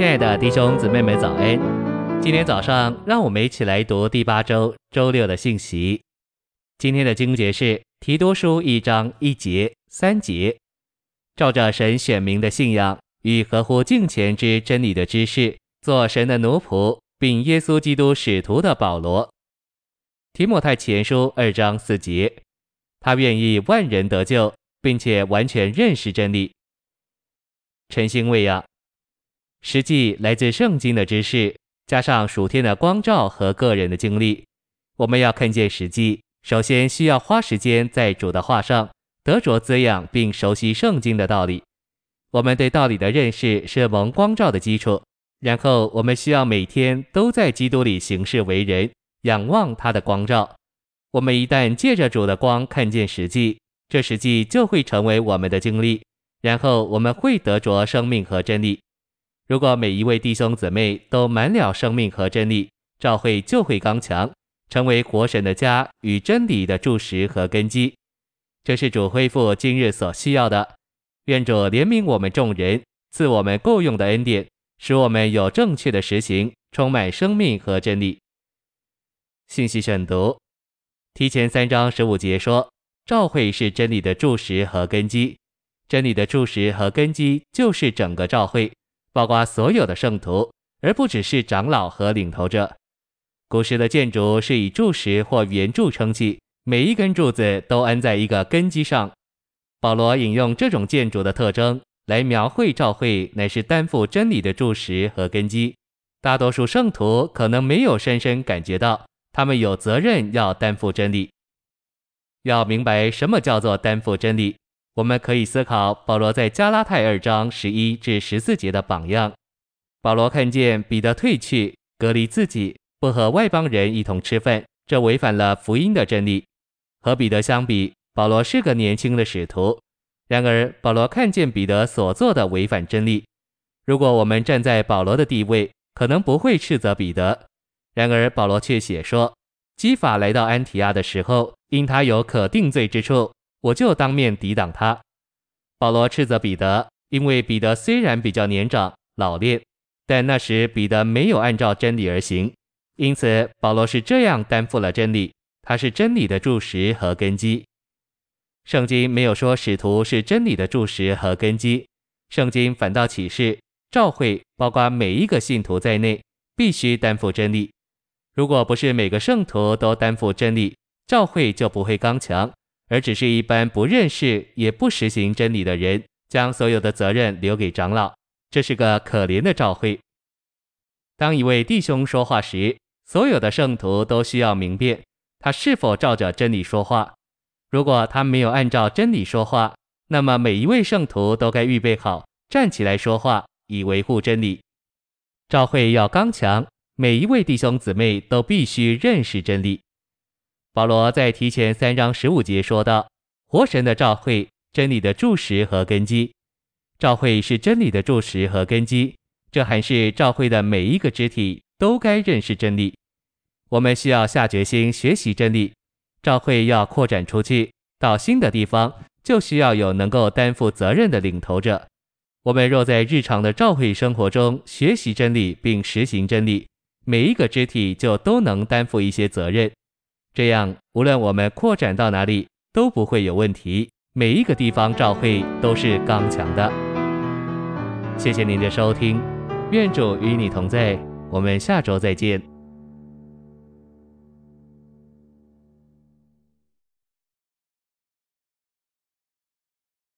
亲爱的弟兄姊妹们，早安！今天早上，让我们一起来读第八周周六的信息。今天的经节是提多书一章一节、三节，照着神选民的信仰与合乎敬虔之真理的知识，做神的奴仆，并耶稣基督使徒的保罗。提摩太前书二章四节，他愿意万人得救，并且完全认识真理。晨星喂养。实际来自圣经的知识，加上属天的光照和个人的经历，我们要看见实际。首先需要花时间在主的话上得着滋养，并熟悉圣经的道理。我们对道理的认识是蒙光照的基础。然后我们需要每天都在基督里行事为人，仰望他的光照。我们一旦借着主的光看见实际，这实际就会成为我们的经历。然后我们会得着生命和真理。如果每一位弟兄姊妹都满了生命和真理，教会就会刚强，成为活神的家与真理的柱石和根基。这是主恢复今日所需要的。愿主怜悯我们众人，赐我们够用的恩典，使我们有正确的实行，充满生命和真理。信息选读：提前三章十五节说，教会是真理的柱石和根基，真理的柱石和根基就是整个教会。包括所有的圣徒，而不只是长老和领头者。古时的建筑是以柱石或圆柱撑起，每一根柱子都安在一个根基上。保罗引用这种建筑的特征来描绘教会乃是担负真理的柱石和根基。大多数圣徒可能没有深深感觉到，他们有责任要担负真理。要明白什么叫做担负真理。我们可以思考保罗在加拉太二章十一至十四节的榜样。保罗看见彼得退去，隔离自己，不和外邦人一同吃饭，这违反了福音的真理。和彼得相比，保罗是个年轻的使徒。然而，保罗看见彼得所做的违反真理。如果我们站在保罗的地位，可能不会斥责彼得。然而，保罗却写说：基法来到安提亚的时候，因他有可定罪之处。我就当面抵挡他。保罗斥责彼得，因为彼得虽然比较年长老练，但那时彼得没有按照真理而行，因此保罗是这样担负了真理。他是真理的柱石和根基。圣经没有说使徒是真理的柱石和根基，圣经反倒启示教会，包括每一个信徒在内，必须担负真理。如果不是每个圣徒都担负真理，教会就不会刚强。而只是一般不认识也不实行真理的人，将所有的责任留给长老，这是个可怜的教会。当一位弟兄说话时，所有的圣徒都需要明辨他是否照着真理说话。如果他没有按照真理说话，那么每一位圣徒都该预备好站起来说话，以维护真理。教会要刚强，每一位弟兄姊妹都必须认识真理。保罗在提前三章十五节说道：“活神的召会，真理的柱石和根基。召会是真理的柱石和根基，这还是召会的每一个肢体都该认识真理。我们需要下决心学习真理。召会要扩展出去到新的地方，就需要有能够担负责任的领头者。我们若在日常的召会生活中学习真理并实行真理，每一个肢体就都能担负一些责任。”这样，无论我们扩展到哪里，都不会有问题。每一个地方照会都是刚强的。谢谢您的收听，愿主与你同在，我们下周再见。